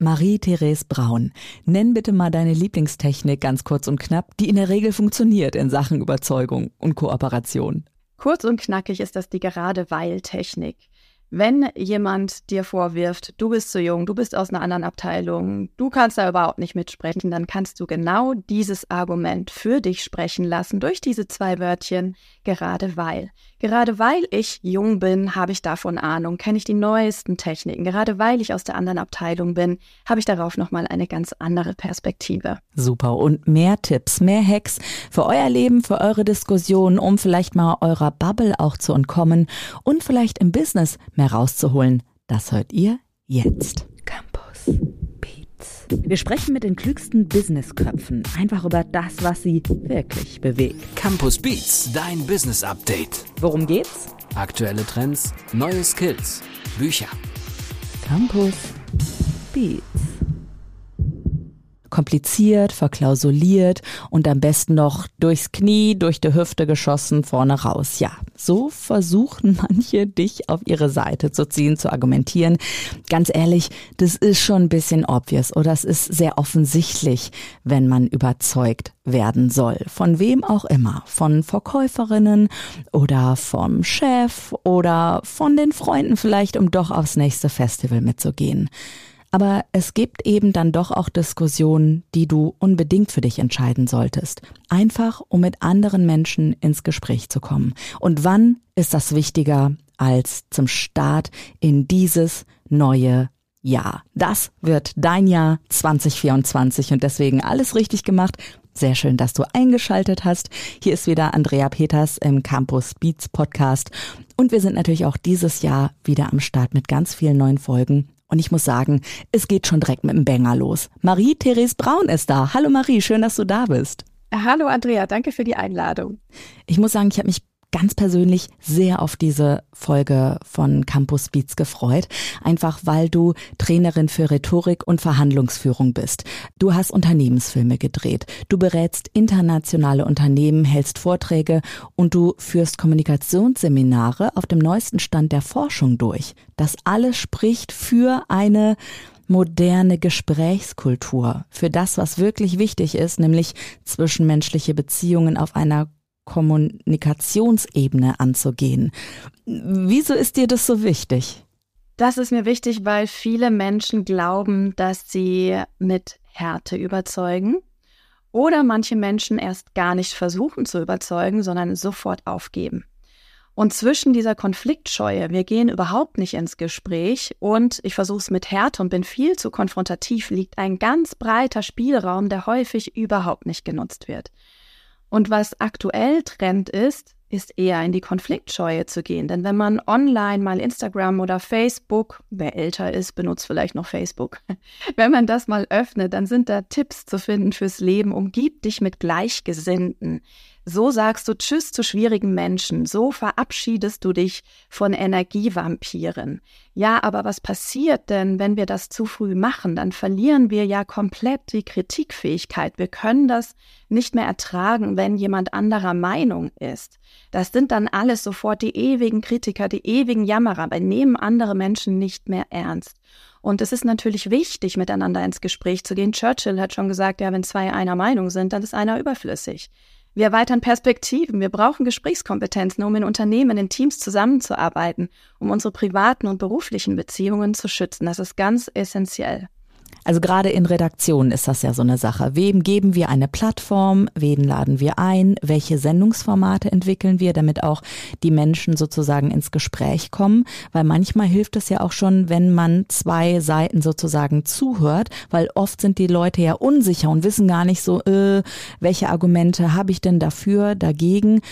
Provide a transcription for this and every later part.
Marie-Therese Braun, nenn bitte mal deine Lieblingstechnik ganz kurz und knapp, die in der Regel funktioniert in Sachen Überzeugung und Kooperation. Kurz und knackig ist das die Gerade-Weil-Technik. Wenn jemand dir vorwirft, du bist zu jung, du bist aus einer anderen Abteilung, du kannst da überhaupt nicht mitsprechen, dann kannst du genau dieses Argument für dich sprechen lassen durch diese zwei Wörtchen, gerade weil. Gerade weil ich jung bin, habe ich davon Ahnung, kenne ich die neuesten Techniken. Gerade weil ich aus der anderen Abteilung bin, habe ich darauf nochmal eine ganz andere Perspektive. Super. Und mehr Tipps, mehr Hacks für euer Leben, für eure Diskussionen, um vielleicht mal eurer Bubble auch zu entkommen und vielleicht im Business mehr rauszuholen. Das hört ihr jetzt. Campus Beats. Wir sprechen mit den klügsten Businessköpfen einfach über das, was sie wirklich bewegt. Campus Beats, dein Business Update. Worum geht's? Aktuelle Trends, neue Skills, Bücher. Campus Beats kompliziert, verklausuliert und am besten noch durchs Knie, durch die Hüfte geschossen, vorne raus. Ja, so versuchen manche dich auf ihre Seite zu ziehen, zu argumentieren. Ganz ehrlich, das ist schon ein bisschen obvious oder es ist sehr offensichtlich, wenn man überzeugt werden soll. Von wem auch immer. Von Verkäuferinnen oder vom Chef oder von den Freunden vielleicht, um doch aufs nächste Festival mitzugehen. Aber es gibt eben dann doch auch Diskussionen, die du unbedingt für dich entscheiden solltest. Einfach, um mit anderen Menschen ins Gespräch zu kommen. Und wann ist das wichtiger als zum Start in dieses neue Jahr? Das wird dein Jahr 2024 und deswegen alles richtig gemacht. Sehr schön, dass du eingeschaltet hast. Hier ist wieder Andrea Peters im Campus Beats Podcast. Und wir sind natürlich auch dieses Jahr wieder am Start mit ganz vielen neuen Folgen und ich muss sagen, es geht schon direkt mit dem Banger los. Marie-Therese Braun ist da. Hallo Marie, schön, dass du da bist. Hallo Andrea, danke für die Einladung. Ich muss sagen, ich habe mich ganz persönlich sehr auf diese Folge von Campus Beats gefreut, einfach weil du Trainerin für Rhetorik und Verhandlungsführung bist. Du hast Unternehmensfilme gedreht, du berätst internationale Unternehmen, hältst Vorträge und du führst Kommunikationsseminare auf dem neuesten Stand der Forschung durch. Das alles spricht für eine moderne Gesprächskultur, für das, was wirklich wichtig ist, nämlich zwischenmenschliche Beziehungen auf einer Kommunikationsebene anzugehen. Wieso ist dir das so wichtig? Das ist mir wichtig, weil viele Menschen glauben, dass sie mit Härte überzeugen oder manche Menschen erst gar nicht versuchen zu überzeugen, sondern sofort aufgeben. Und zwischen dieser Konfliktscheue, wir gehen überhaupt nicht ins Gespräch und ich versuche es mit Härte und bin viel zu konfrontativ, liegt ein ganz breiter Spielraum, der häufig überhaupt nicht genutzt wird. Und was aktuell Trend ist, ist eher in die Konfliktscheue zu gehen. Denn wenn man online mal Instagram oder Facebook, wer älter ist, benutzt vielleicht noch Facebook. Wenn man das mal öffnet, dann sind da Tipps zu finden fürs Leben. Umgib dich mit Gleichgesinnten. So sagst du Tschüss zu schwierigen Menschen. So verabschiedest du dich von Energievampiren. Ja, aber was passiert denn, wenn wir das zu früh machen? Dann verlieren wir ja komplett die Kritikfähigkeit. Wir können das nicht mehr ertragen, wenn jemand anderer Meinung ist. Das sind dann alles sofort die ewigen Kritiker, die ewigen Jammerer. Wir nehmen andere Menschen nicht mehr ernst. Und es ist natürlich wichtig, miteinander ins Gespräch zu gehen. Churchill hat schon gesagt, ja, wenn zwei einer Meinung sind, dann ist einer überflüssig. Wir erweitern Perspektiven. Wir brauchen Gesprächskompetenzen, um in Unternehmen, in Teams zusammenzuarbeiten, um unsere privaten und beruflichen Beziehungen zu schützen. Das ist ganz essentiell. Also gerade in Redaktionen ist das ja so eine Sache. Wem geben wir eine Plattform? Wen laden wir ein? Welche Sendungsformate entwickeln wir, damit auch die Menschen sozusagen ins Gespräch kommen? Weil manchmal hilft es ja auch schon, wenn man zwei Seiten sozusagen zuhört, weil oft sind die Leute ja unsicher und wissen gar nicht so, äh, welche Argumente habe ich denn dafür, dagegen?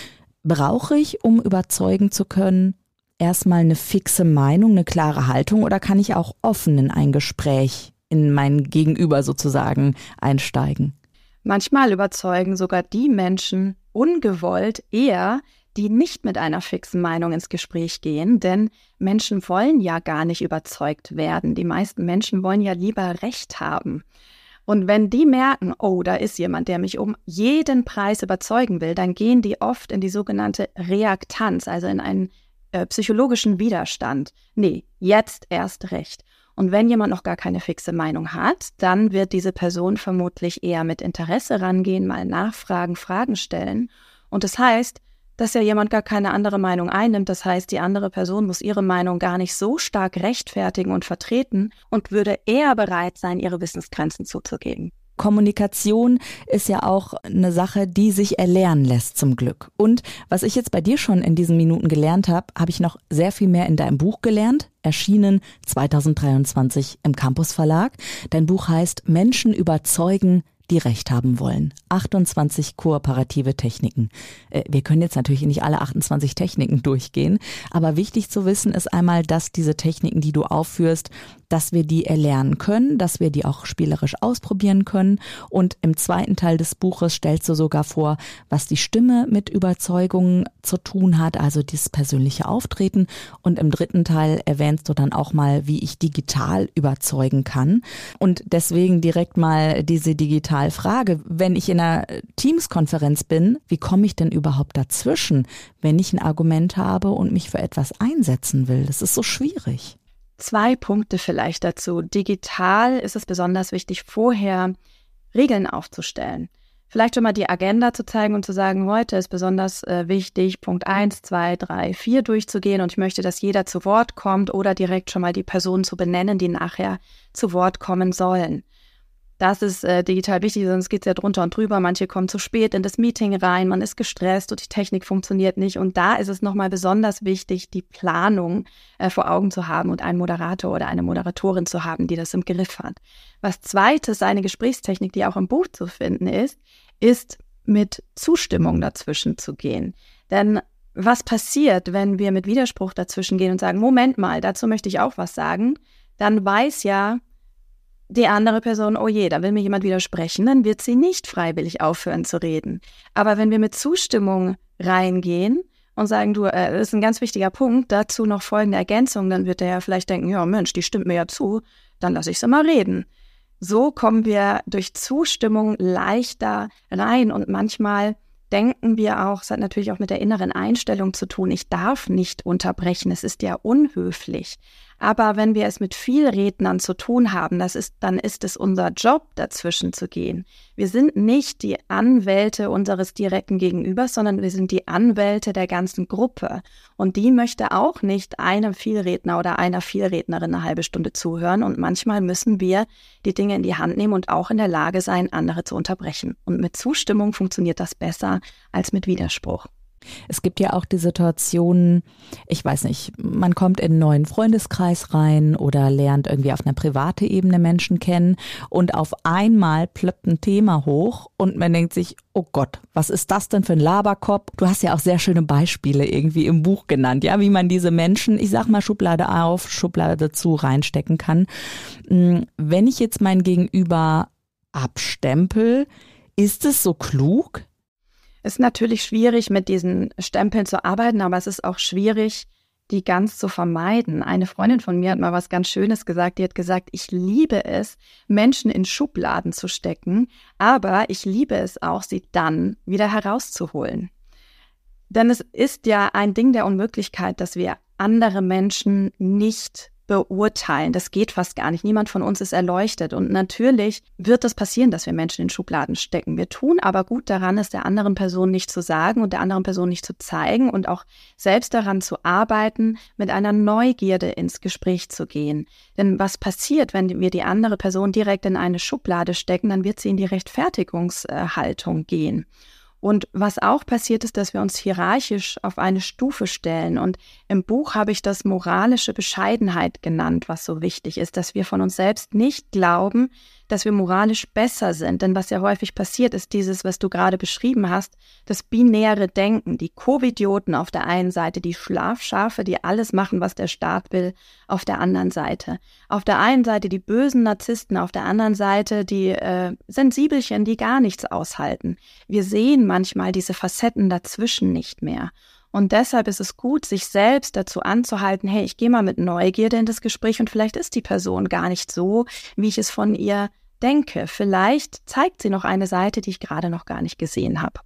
Brauche ich, um überzeugen zu können, erstmal eine fixe Meinung, eine klare Haltung oder kann ich auch offen in ein Gespräch in mein Gegenüber sozusagen einsteigen. Manchmal überzeugen sogar die Menschen ungewollt eher, die nicht mit einer fixen Meinung ins Gespräch gehen, denn Menschen wollen ja gar nicht überzeugt werden. Die meisten Menschen wollen ja lieber Recht haben. Und wenn die merken, oh, da ist jemand, der mich um jeden Preis überzeugen will, dann gehen die oft in die sogenannte Reaktanz, also in einen äh, psychologischen Widerstand. Nee, jetzt erst recht. Und wenn jemand noch gar keine fixe Meinung hat, dann wird diese Person vermutlich eher mit Interesse rangehen, mal nachfragen, Fragen stellen. Und das heißt, dass ja jemand gar keine andere Meinung einnimmt. Das heißt, die andere Person muss ihre Meinung gar nicht so stark rechtfertigen und vertreten und würde eher bereit sein, ihre Wissensgrenzen zuzugeben. Kommunikation ist ja auch eine Sache, die sich erlernen lässt zum Glück. Und was ich jetzt bei dir schon in diesen Minuten gelernt habe, habe ich noch sehr viel mehr in deinem Buch gelernt, erschienen 2023 im Campus Verlag. Dein Buch heißt Menschen überzeugen, die Recht haben wollen. 28 kooperative Techniken. Äh, wir können jetzt natürlich nicht alle 28 Techniken durchgehen, aber wichtig zu wissen ist einmal, dass diese Techniken, die du aufführst, dass wir die erlernen können, dass wir die auch spielerisch ausprobieren können. Und im zweiten Teil des Buches stellst du sogar vor, was die Stimme mit Überzeugungen zu tun hat, also dieses persönliche Auftreten. Und im dritten Teil erwähnst du dann auch mal, wie ich digital überzeugen kann. Und deswegen direkt mal diese Digitalfrage. Wenn ich in einer Teams-Konferenz bin, wie komme ich denn überhaupt dazwischen, wenn ich ein Argument habe und mich für etwas einsetzen will? Das ist so schwierig. Zwei Punkte vielleicht dazu. Digital ist es besonders wichtig, vorher Regeln aufzustellen. Vielleicht schon mal die Agenda zu zeigen und zu sagen, heute ist besonders äh, wichtig, Punkt 1, 2, 3, 4 durchzugehen und ich möchte, dass jeder zu Wort kommt oder direkt schon mal die Personen zu benennen, die nachher zu Wort kommen sollen. Das ist äh, digital wichtig, sonst geht es ja drunter und drüber. Manche kommen zu spät in das Meeting rein, man ist gestresst und die Technik funktioniert nicht. Und da ist es nochmal besonders wichtig, die Planung äh, vor Augen zu haben und einen Moderator oder eine Moderatorin zu haben, die das im Griff hat. Was zweites, eine Gesprächstechnik, die auch im Buch zu finden ist, ist mit Zustimmung dazwischen zu gehen. Denn was passiert, wenn wir mit Widerspruch dazwischen gehen und sagen, Moment mal, dazu möchte ich auch was sagen, dann weiß ja die andere Person, oh je, da will mir jemand widersprechen, dann wird sie nicht freiwillig aufhören zu reden. Aber wenn wir mit Zustimmung reingehen und sagen, du, äh, das ist ein ganz wichtiger Punkt, dazu noch folgende Ergänzung, dann wird er ja vielleicht denken, ja Mensch, die stimmt mir ja zu, dann lasse ich sie mal reden. So kommen wir durch Zustimmung leichter rein und manchmal denken wir auch, es hat natürlich auch mit der inneren Einstellung zu tun, ich darf nicht unterbrechen, es ist ja unhöflich. Aber wenn wir es mit viel Rednern zu tun haben, das ist, dann ist es unser Job, dazwischen zu gehen. Wir sind nicht die Anwälte unseres direkten Gegenübers, sondern wir sind die Anwälte der ganzen Gruppe. Und die möchte auch nicht einem Vielredner oder einer Vielrednerin eine halbe Stunde zuhören. Und manchmal müssen wir die Dinge in die Hand nehmen und auch in der Lage sein, andere zu unterbrechen. Und mit Zustimmung funktioniert das besser als mit Widerspruch. Es gibt ja auch die Situationen, ich weiß nicht, man kommt in einen neuen Freundeskreis rein oder lernt irgendwie auf einer privaten Ebene Menschen kennen und auf einmal plöppt ein Thema hoch und man denkt sich, oh Gott, was ist das denn für ein Laberkopf? Du hast ja auch sehr schöne Beispiele irgendwie im Buch genannt, ja, wie man diese Menschen, ich sag mal Schublade auf, Schublade zu reinstecken kann. Hm, wenn ich jetzt mein Gegenüber abstempel, ist es so klug? Ist natürlich schwierig, mit diesen Stempeln zu arbeiten, aber es ist auch schwierig, die ganz zu vermeiden. Eine Freundin von mir hat mal was ganz Schönes gesagt. Die hat gesagt, ich liebe es, Menschen in Schubladen zu stecken, aber ich liebe es auch, sie dann wieder herauszuholen. Denn es ist ja ein Ding der Unmöglichkeit, dass wir andere Menschen nicht beurteilen. Das geht fast gar nicht. Niemand von uns ist erleuchtet. Und natürlich wird es das passieren, dass wir Menschen in Schubladen stecken. Wir tun aber gut daran, es der anderen Person nicht zu sagen und der anderen Person nicht zu zeigen und auch selbst daran zu arbeiten, mit einer Neugierde ins Gespräch zu gehen. Denn was passiert, wenn wir die andere Person direkt in eine Schublade stecken, dann wird sie in die Rechtfertigungshaltung gehen. Und was auch passiert ist, dass wir uns hierarchisch auf eine Stufe stellen. Und im Buch habe ich das moralische Bescheidenheit genannt, was so wichtig ist, dass wir von uns selbst nicht glauben, dass wir moralisch besser sind. Denn was ja häufig passiert, ist dieses, was du gerade beschrieben hast, das binäre Denken, die Covidioten auf der einen Seite, die Schlafschafe, die alles machen, was der Staat will, auf der anderen Seite. Auf der einen Seite die bösen Narzissten, auf der anderen Seite die äh, Sensibelchen, die gar nichts aushalten. Wir sehen manchmal diese Facetten dazwischen nicht mehr. Und deshalb ist es gut, sich selbst dazu anzuhalten, hey, ich gehe mal mit Neugierde in das Gespräch und vielleicht ist die Person gar nicht so, wie ich es von ihr denke. Vielleicht zeigt sie noch eine Seite, die ich gerade noch gar nicht gesehen habe.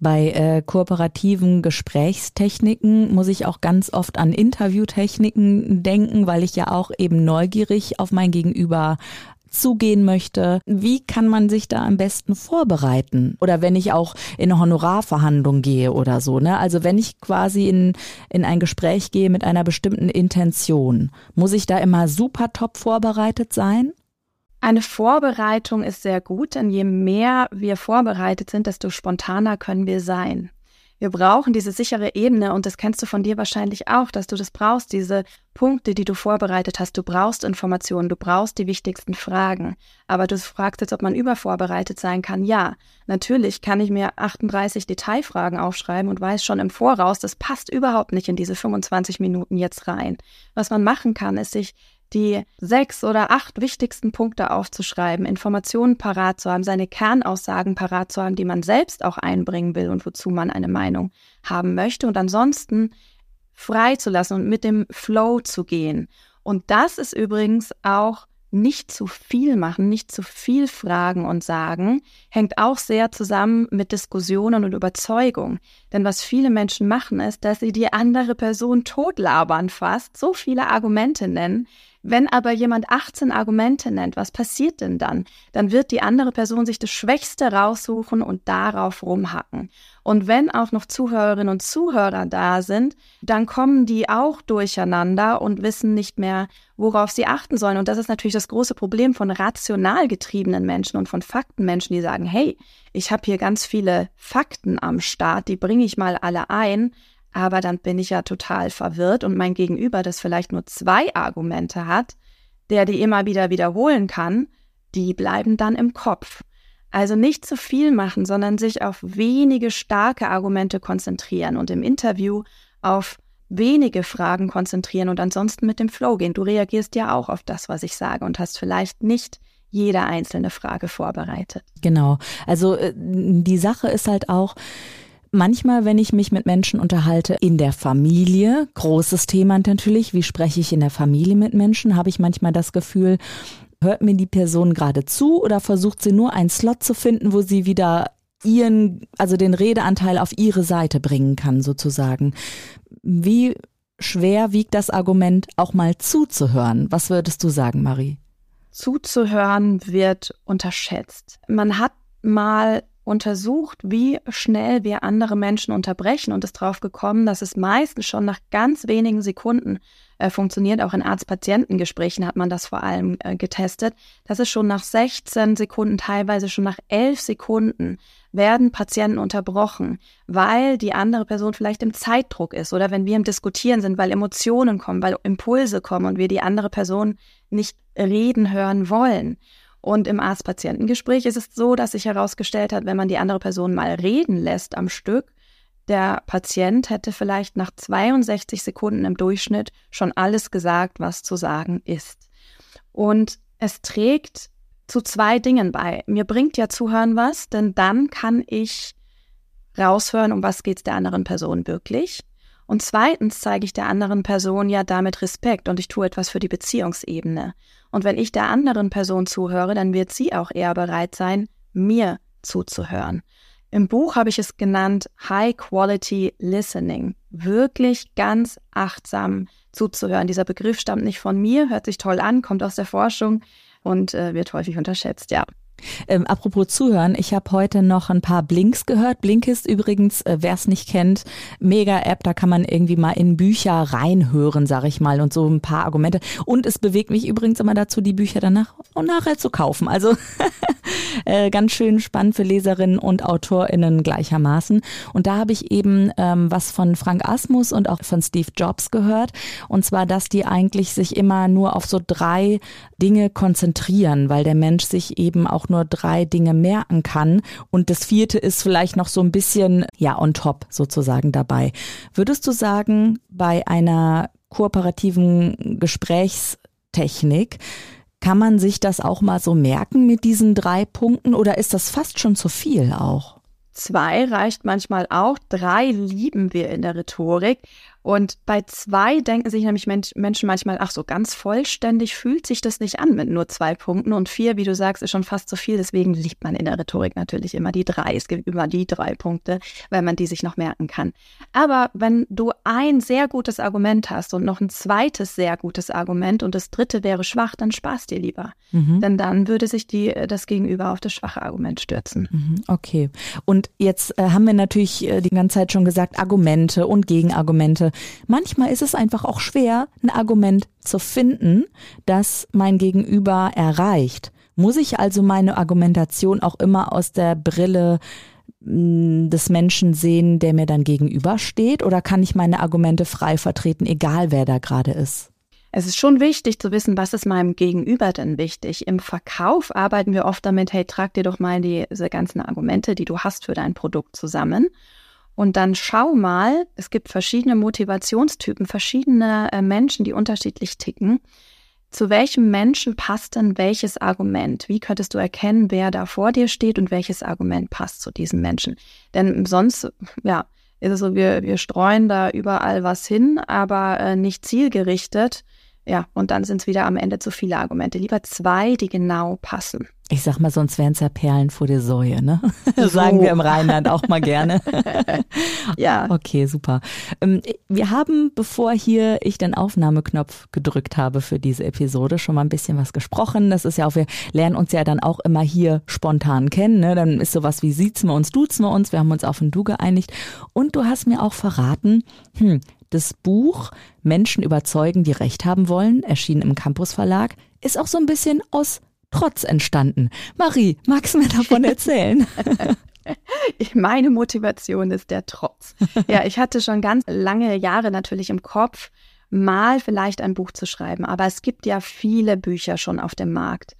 Bei äh, kooperativen Gesprächstechniken muss ich auch ganz oft an Interviewtechniken denken, weil ich ja auch eben neugierig auf mein Gegenüber zugehen möchte. Wie kann man sich da am besten vorbereiten? Oder wenn ich auch in eine Honorarverhandlung gehe oder so, ne? Also wenn ich quasi in, in ein Gespräch gehe mit einer bestimmten Intention, muss ich da immer super top vorbereitet sein? Eine Vorbereitung ist sehr gut, denn je mehr wir vorbereitet sind, desto spontaner können wir sein. Wir brauchen diese sichere Ebene und das kennst du von dir wahrscheinlich auch, dass du das brauchst, diese Punkte, die du vorbereitet hast. Du brauchst Informationen, du brauchst die wichtigsten Fragen. Aber du fragst jetzt, ob man übervorbereitet sein kann. Ja, natürlich kann ich mir 38 Detailfragen aufschreiben und weiß schon im Voraus, das passt überhaupt nicht in diese 25 Minuten jetzt rein. Was man machen kann, ist sich die sechs oder acht wichtigsten Punkte aufzuschreiben, Informationen parat zu haben, seine Kernaussagen parat zu haben, die man selbst auch einbringen will und wozu man eine Meinung haben möchte und ansonsten frei zu lassen und mit dem Flow zu gehen. Und das ist übrigens auch nicht zu viel machen, nicht zu viel fragen und sagen, hängt auch sehr zusammen mit Diskussionen und Überzeugung. Denn was viele Menschen machen, ist, dass sie die andere Person totlabern fast, so viele Argumente nennen, wenn aber jemand 18 Argumente nennt, was passiert denn dann? Dann wird die andere Person sich das Schwächste raussuchen und darauf rumhacken. Und wenn auch noch Zuhörerinnen und Zuhörer da sind, dann kommen die auch durcheinander und wissen nicht mehr, worauf sie achten sollen. Und das ist natürlich das große Problem von rational getriebenen Menschen und von Faktenmenschen, die sagen, hey, ich habe hier ganz viele Fakten am Start, die bringe ich mal alle ein, aber dann bin ich ja total verwirrt und mein Gegenüber, das vielleicht nur zwei Argumente hat, der die immer wieder wiederholen kann, die bleiben dann im Kopf. Also nicht zu viel machen, sondern sich auf wenige starke Argumente konzentrieren und im Interview auf wenige Fragen konzentrieren und ansonsten mit dem Flow gehen. Du reagierst ja auch auf das, was ich sage und hast vielleicht nicht jede einzelne Frage vorbereitet. Genau. Also äh, die Sache ist halt auch, Manchmal, wenn ich mich mit Menschen unterhalte in der Familie, großes Thema natürlich, wie spreche ich in der Familie mit Menschen, habe ich manchmal das Gefühl, hört mir die Person gerade zu oder versucht sie nur einen Slot zu finden, wo sie wieder ihren, also den Redeanteil auf ihre Seite bringen kann, sozusagen. Wie schwer wiegt das Argument, auch mal zuzuhören? Was würdest du sagen, Marie? Zuzuhören wird unterschätzt. Man hat mal untersucht, wie schnell wir andere Menschen unterbrechen und ist darauf gekommen, dass es meistens schon nach ganz wenigen Sekunden äh, funktioniert. Auch in Arzt-Patienten-Gesprächen hat man das vor allem äh, getestet. Das ist schon nach 16 Sekunden, teilweise schon nach 11 Sekunden werden Patienten unterbrochen, weil die andere Person vielleicht im Zeitdruck ist oder wenn wir im Diskutieren sind, weil Emotionen kommen, weil Impulse kommen und wir die andere Person nicht reden hören wollen. Und im Arzt-Patientengespräch ist es so, dass sich herausgestellt hat, wenn man die andere Person mal reden lässt am Stück, der Patient hätte vielleicht nach 62 Sekunden im Durchschnitt schon alles gesagt, was zu sagen ist. Und es trägt zu zwei Dingen bei. Mir bringt ja Zuhören was, denn dann kann ich raushören, um was geht es der anderen Person wirklich. Und zweitens zeige ich der anderen Person ja damit Respekt und ich tue etwas für die Beziehungsebene. Und wenn ich der anderen Person zuhöre, dann wird sie auch eher bereit sein, mir zuzuhören. Im Buch habe ich es genannt High Quality Listening. Wirklich ganz achtsam zuzuhören. Dieser Begriff stammt nicht von mir, hört sich toll an, kommt aus der Forschung und äh, wird häufig unterschätzt, ja. Ähm, apropos Zuhören, ich habe heute noch ein paar Blinks gehört. Blinkist übrigens, äh, wer es nicht kennt, mega App, da kann man irgendwie mal in Bücher reinhören, sag ich mal, und so ein paar Argumente. Und es bewegt mich übrigens immer dazu, die Bücher danach und nachher zu kaufen. Also äh, ganz schön spannend für Leserinnen und AutorInnen gleichermaßen. Und da habe ich eben ähm, was von Frank Asmus und auch von Steve Jobs gehört. Und zwar, dass die eigentlich sich immer nur auf so drei Dinge konzentrieren, weil der Mensch sich eben auch nur drei Dinge merken kann. Und das vierte ist vielleicht noch so ein bisschen, ja, on top sozusagen dabei. Würdest du sagen, bei einer kooperativen Gesprächstechnik, kann man sich das auch mal so merken mit diesen drei Punkten oder ist das fast schon zu viel auch? Zwei reicht manchmal auch, drei lieben wir in der Rhetorik. Und bei zwei denken sich nämlich Menschen manchmal, ach so ganz vollständig fühlt sich das nicht an mit nur zwei Punkten. Und vier, wie du sagst, ist schon fast zu viel. Deswegen liebt man in der Rhetorik natürlich immer die drei. Es gibt immer die drei Punkte, weil man die sich noch merken kann. Aber wenn du ein sehr gutes Argument hast und noch ein zweites sehr gutes Argument und das dritte wäre schwach, dann sparst dir lieber. Mhm. Denn dann würde sich die, das Gegenüber auf das schwache Argument stürzen. Mhm, okay. Und jetzt äh, haben wir natürlich äh, die ganze Zeit schon gesagt, Argumente und Gegenargumente. Manchmal ist es einfach auch schwer, ein Argument zu finden, das mein Gegenüber erreicht. Muss ich also meine Argumentation auch immer aus der Brille mm, des Menschen sehen, der mir dann gegenübersteht, oder kann ich meine Argumente frei vertreten, egal wer da gerade ist? Es ist schon wichtig zu wissen, was ist meinem Gegenüber denn wichtig. Im Verkauf arbeiten wir oft damit, hey, trag dir doch mal diese ganzen Argumente, die du hast für dein Produkt zusammen und dann schau mal, es gibt verschiedene Motivationstypen, verschiedene äh, Menschen, die unterschiedlich ticken. Zu welchem Menschen passt denn welches Argument? Wie könntest du erkennen, wer da vor dir steht und welches Argument passt zu diesem Menschen? Denn sonst, ja, ist es so, wir, wir streuen da überall was hin, aber äh, nicht zielgerichtet. Ja, und dann sind es wieder am Ende zu viele Argumente. Lieber zwei, die genau passen. Ich sag mal, sonst wären es ja Perlen vor der Säue, ne? So. Sagen wir im Rheinland auch mal gerne. ja. Okay, super. Ähm, wir haben, bevor hier ich den Aufnahmeknopf gedrückt habe für diese Episode, schon mal ein bisschen was gesprochen. Das ist ja auch, wir lernen uns ja dann auch immer hier spontan kennen. Ne? Dann ist sowas wie siezen wir uns, duzen wir uns. Wir haben uns auf ein Du geeinigt. Und du hast mir auch verraten, hm, das Buch Menschen überzeugen, die Recht haben wollen, erschienen im Campus Verlag, ist auch so ein bisschen aus Trotz entstanden. Marie, magst du mir davon erzählen? Meine Motivation ist der Trotz. Ja, ich hatte schon ganz lange Jahre natürlich im Kopf, mal vielleicht ein Buch zu schreiben, aber es gibt ja viele Bücher schon auf dem Markt.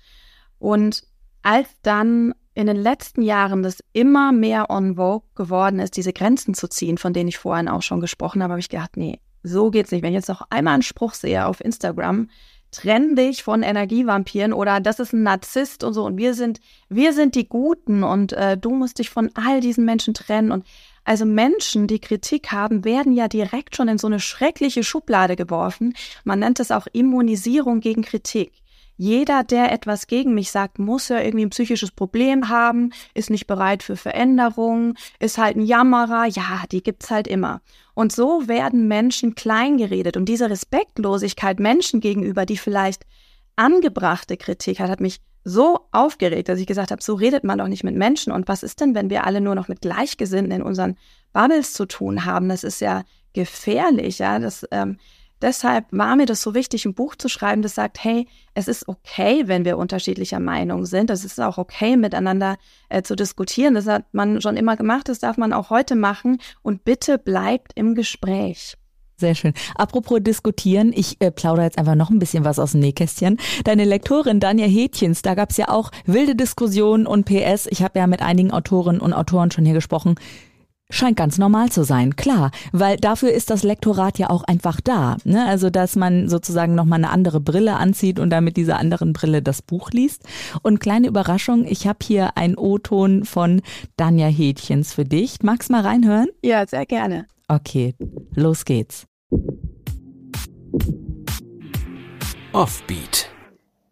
Und als dann in den letzten Jahren das immer mehr on vogue geworden ist, diese Grenzen zu ziehen, von denen ich vorhin auch schon gesprochen habe, habe ich gedacht, nee, so geht's nicht. Wenn ich jetzt noch einmal einen Spruch sehe auf Instagram, trenn dich von Energievampiren oder das ist ein Narzisst und so und wir sind, wir sind die Guten und äh, du musst dich von all diesen Menschen trennen und also Menschen, die Kritik haben, werden ja direkt schon in so eine schreckliche Schublade geworfen. Man nennt es auch Immunisierung gegen Kritik. Jeder, der etwas gegen mich sagt, muss ja irgendwie ein psychisches Problem haben, ist nicht bereit für Veränderungen, ist halt ein Jammerer. Ja, die gibt's halt immer. Und so werden Menschen kleingeredet. Und diese Respektlosigkeit Menschen gegenüber, die vielleicht angebrachte Kritik hat, hat mich so aufgeregt, dass ich gesagt habe, so redet man doch nicht mit Menschen. Und was ist denn, wenn wir alle nur noch mit Gleichgesinnten in unseren Bubbles zu tun haben? Das ist ja gefährlich, ja. Das, ähm, deshalb war mir das so wichtig, ein Buch zu schreiben, das sagt, hey, es ist okay, wenn wir unterschiedlicher Meinung sind. Es ist auch okay, miteinander äh, zu diskutieren. Das hat man schon immer gemacht, das darf man auch heute machen. Und bitte bleibt im Gespräch. Sehr schön. Apropos diskutieren, ich äh, plaudere jetzt einfach noch ein bisschen was aus dem Nähkästchen. Deine Lektorin Danja Hätchens, da gab's ja auch wilde Diskussionen und PS. Ich habe ja mit einigen Autorinnen und Autoren schon hier gesprochen scheint ganz normal zu sein, klar, weil dafür ist das Lektorat ja auch einfach da. Ne? Also, dass man sozusagen nochmal eine andere Brille anzieht und dann mit dieser anderen Brille das Buch liest. Und kleine Überraschung, ich habe hier einen O-Ton von Danja Hätchens für dich. Magst mal reinhören? Ja, sehr gerne. Okay, los geht's. Offbeat.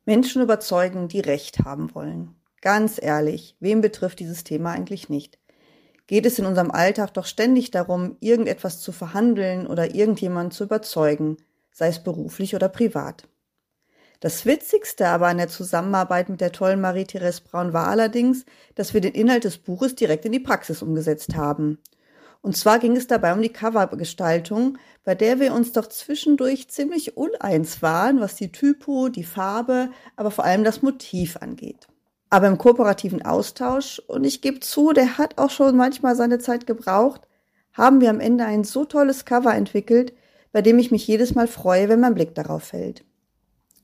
Menschen überzeugen, die Recht haben wollen. Ganz ehrlich, wem betrifft dieses Thema eigentlich nicht? Geht es in unserem Alltag doch ständig darum, irgendetwas zu verhandeln oder irgendjemanden zu überzeugen, sei es beruflich oder privat. Das Witzigste aber an der Zusammenarbeit mit der tollen Marie-Therese Braun war allerdings, dass wir den Inhalt des Buches direkt in die Praxis umgesetzt haben. Und zwar ging es dabei um die Covergestaltung, bei der wir uns doch zwischendurch ziemlich uneins waren, was die Typo, die Farbe, aber vor allem das Motiv angeht aber im kooperativen Austausch, und ich gebe zu, der hat auch schon manchmal seine Zeit gebraucht, haben wir am Ende ein so tolles Cover entwickelt, bei dem ich mich jedes Mal freue, wenn mein Blick darauf fällt.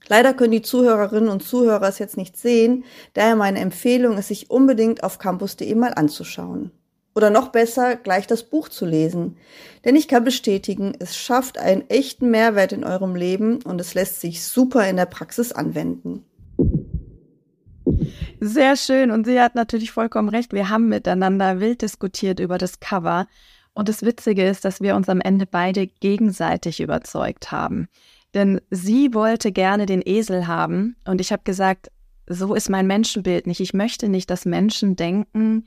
Leider können die Zuhörerinnen und Zuhörer es jetzt nicht sehen, daher meine Empfehlung ist, sich unbedingt auf campus.de mal anzuschauen. Oder noch besser, gleich das Buch zu lesen. Denn ich kann bestätigen, es schafft einen echten Mehrwert in eurem Leben und es lässt sich super in der Praxis anwenden. Sehr schön. Und sie hat natürlich vollkommen recht. Wir haben miteinander wild diskutiert über das Cover. Und das Witzige ist, dass wir uns am Ende beide gegenseitig überzeugt haben. Denn sie wollte gerne den Esel haben und ich habe gesagt, so ist mein Menschenbild nicht. Ich möchte nicht, dass Menschen denken,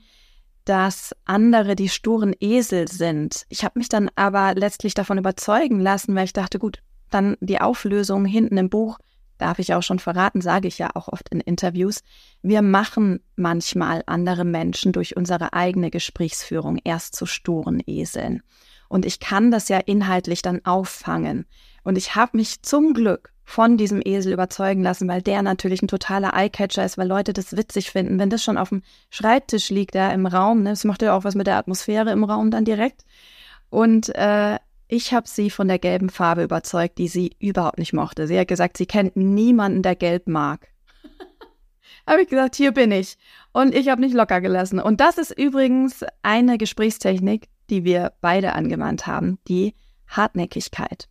dass andere die sturen Esel sind. Ich habe mich dann aber letztlich davon überzeugen lassen, weil ich dachte, gut, dann die Auflösung hinten im Buch, darf ich auch schon verraten, sage ich ja auch oft in Interviews. Wir machen manchmal andere Menschen durch unsere eigene Gesprächsführung erst zu sturen Eseln. Und ich kann das ja inhaltlich dann auffangen. Und ich habe mich zum Glück von diesem Esel überzeugen lassen, weil der natürlich ein totaler Eyecatcher ist, weil Leute das witzig finden. Wenn das schon auf dem Schreibtisch liegt, da im Raum, ne, das macht ja auch was mit der Atmosphäre im Raum dann direkt. Und äh, ich habe sie von der gelben Farbe überzeugt, die sie überhaupt nicht mochte. Sie hat gesagt, sie kennt niemanden, der gelb mag. habe ich gesagt, hier bin ich. Und ich habe nicht locker gelassen. Und das ist übrigens eine Gesprächstechnik, die wir beide angewandt haben, die Hartnäckigkeit.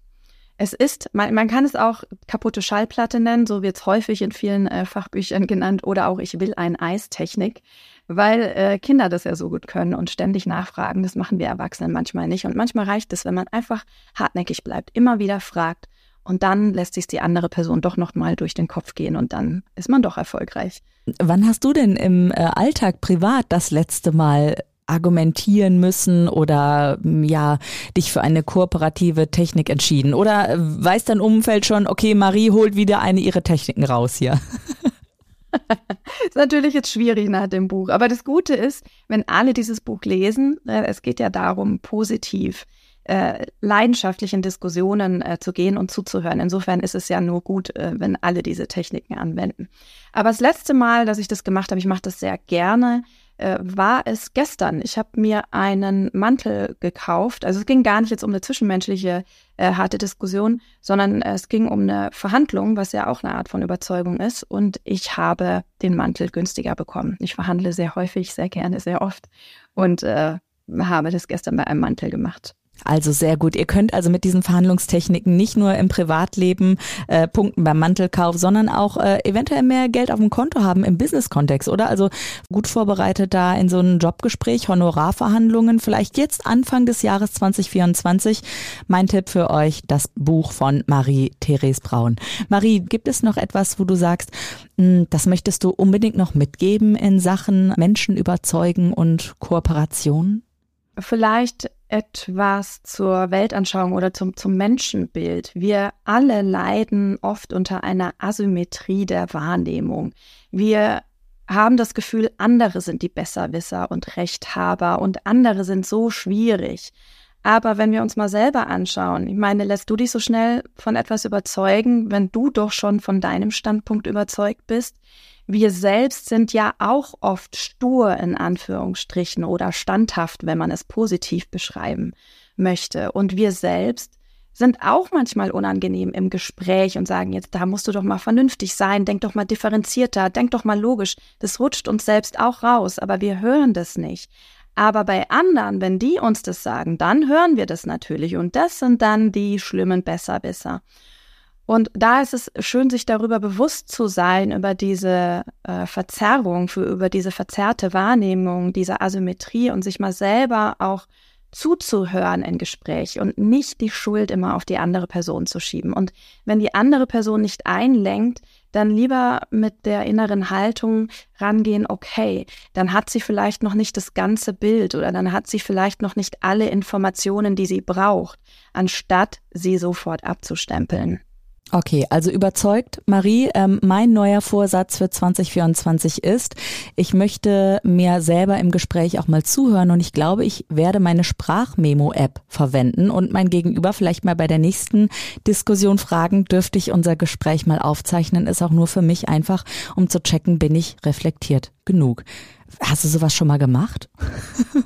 Es ist, man, man kann es auch kaputte Schallplatte nennen, so wird es häufig in vielen äh, Fachbüchern genannt, oder auch ich will ein Eistechnik, weil äh, Kinder das ja so gut können und ständig nachfragen. Das machen wir Erwachsenen manchmal nicht. Und manchmal reicht es, wenn man einfach hartnäckig bleibt, immer wieder fragt und dann lässt sich die andere Person doch noch mal durch den Kopf gehen und dann ist man doch erfolgreich. Wann hast du denn im äh, Alltag privat das letzte Mal argumentieren müssen oder ja, dich für eine kooperative Technik entschieden? Oder weiß dein Umfeld schon, okay, Marie holt wieder eine ihrer Techniken raus hier? ist natürlich jetzt schwierig nach dem Buch. Aber das Gute ist, wenn alle dieses Buch lesen, äh, es geht ja darum, positiv, äh, leidenschaftlich in Diskussionen äh, zu gehen und zuzuhören. Insofern ist es ja nur gut, wenn alle diese Techniken anwenden. Aber das letzte Mal, dass ich das gemacht habe, ich mache das sehr gerne, äh, war es gestern. Ich habe mir einen Mantel gekauft. Also es ging gar nicht jetzt um eine zwischenmenschliche äh, harte Diskussion, sondern es ging um eine Verhandlung, was ja auch eine Art von Überzeugung ist. Und ich habe den Mantel günstiger bekommen. Ich verhandle sehr häufig, sehr gerne, sehr oft und äh, habe das gestern bei einem Mantel gemacht. Also sehr gut. Ihr könnt also mit diesen Verhandlungstechniken nicht nur im Privatleben äh, punkten beim Mantelkauf, sondern auch äh, eventuell mehr Geld auf dem Konto haben im Business-Kontext, oder? Also gut vorbereitet da in so ein Jobgespräch, Honorarverhandlungen, vielleicht jetzt Anfang des Jahres 2024. Mein Tipp für euch, das Buch von Marie-Therese Braun. Marie, gibt es noch etwas, wo du sagst, mh, hm, das möchtest du unbedingt noch mitgeben in Sachen Menschen überzeugen und Kooperation? Vielleicht etwas zur Weltanschauung oder zum, zum Menschenbild. Wir alle leiden oft unter einer Asymmetrie der Wahrnehmung. Wir haben das Gefühl, andere sind die Besserwisser und Rechthaber und andere sind so schwierig. Aber wenn wir uns mal selber anschauen, ich meine, lässt du dich so schnell von etwas überzeugen, wenn du doch schon von deinem Standpunkt überzeugt bist? Wir selbst sind ja auch oft stur in Anführungsstrichen oder standhaft, wenn man es positiv beschreiben möchte. Und wir selbst sind auch manchmal unangenehm im Gespräch und sagen jetzt, da musst du doch mal vernünftig sein, denk doch mal differenzierter, denk doch mal logisch. Das rutscht uns selbst auch raus, aber wir hören das nicht. Aber bei anderen, wenn die uns das sagen, dann hören wir das natürlich und das sind dann die schlimmen Besserwisser. Und da ist es schön, sich darüber bewusst zu sein, über diese äh, Verzerrung, für, über diese verzerrte Wahrnehmung, diese Asymmetrie und sich mal selber auch zuzuhören in Gespräch und nicht die Schuld immer auf die andere Person zu schieben. Und wenn die andere Person nicht einlenkt, dann lieber mit der inneren Haltung rangehen, okay, dann hat sie vielleicht noch nicht das ganze Bild oder dann hat sie vielleicht noch nicht alle Informationen, die sie braucht, anstatt sie sofort abzustempeln. Okay, also überzeugt, Marie, ähm, mein neuer Vorsatz für 2024 ist, ich möchte mir selber im Gespräch auch mal zuhören und ich glaube, ich werde meine Sprachmemo-App verwenden und mein Gegenüber vielleicht mal bei der nächsten Diskussion fragen, dürfte ich unser Gespräch mal aufzeichnen, ist auch nur für mich einfach, um zu checken, bin ich reflektiert genug. Hast du sowas schon mal gemacht?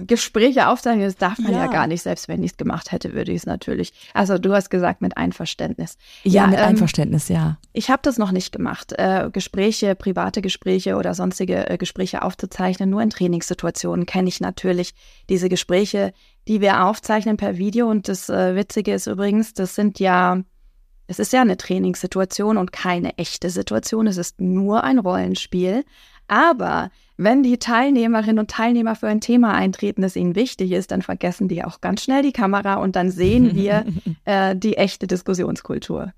Gespräche aufzeichnen, das darf man ja. ja gar nicht. Selbst wenn ich es gemacht hätte, würde ich es natürlich. Also du hast gesagt mit Einverständnis. Ja, ja mit ähm, Einverständnis, ja. Ich habe das noch nicht gemacht. Äh, Gespräche, private Gespräche oder sonstige äh, Gespräche aufzuzeichnen. Nur in Trainingssituationen kenne ich natürlich diese Gespräche, die wir aufzeichnen per Video. Und das äh, Witzige ist übrigens, das sind ja es ist ja eine Trainingssituation und keine echte Situation. Es ist nur ein Rollenspiel. Aber wenn die Teilnehmerinnen und Teilnehmer für ein Thema eintreten, das ihnen wichtig ist, dann vergessen die auch ganz schnell die Kamera und dann sehen wir äh, die echte Diskussionskultur.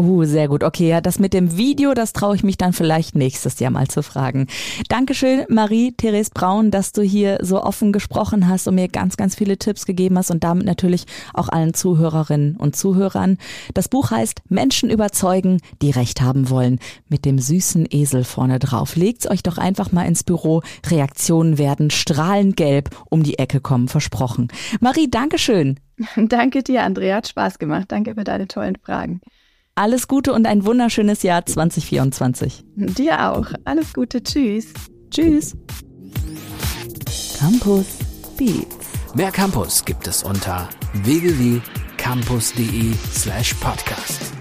Uh, sehr gut. Okay, ja, das mit dem Video, das traue ich mich dann vielleicht nächstes Jahr mal zu fragen. Dankeschön, Marie-Therese Braun, dass du hier so offen gesprochen hast und mir ganz, ganz viele Tipps gegeben hast und damit natürlich auch allen Zuhörerinnen und Zuhörern. Das Buch heißt Menschen überzeugen, die Recht haben wollen. Mit dem süßen Esel vorne drauf. Legt's euch doch einfach mal ins Büro. Reaktionen werden strahlend gelb um die Ecke kommen, versprochen. Marie, Dankeschön. Danke dir, Andrea. Hat Spaß gemacht. Danke für deine tollen Fragen. Alles Gute und ein wunderschönes Jahr 2024. Dir auch. Alles Gute. Tschüss. Tschüss. Campus Beats. Mehr Campus gibt es unter www.campus.de slash podcast.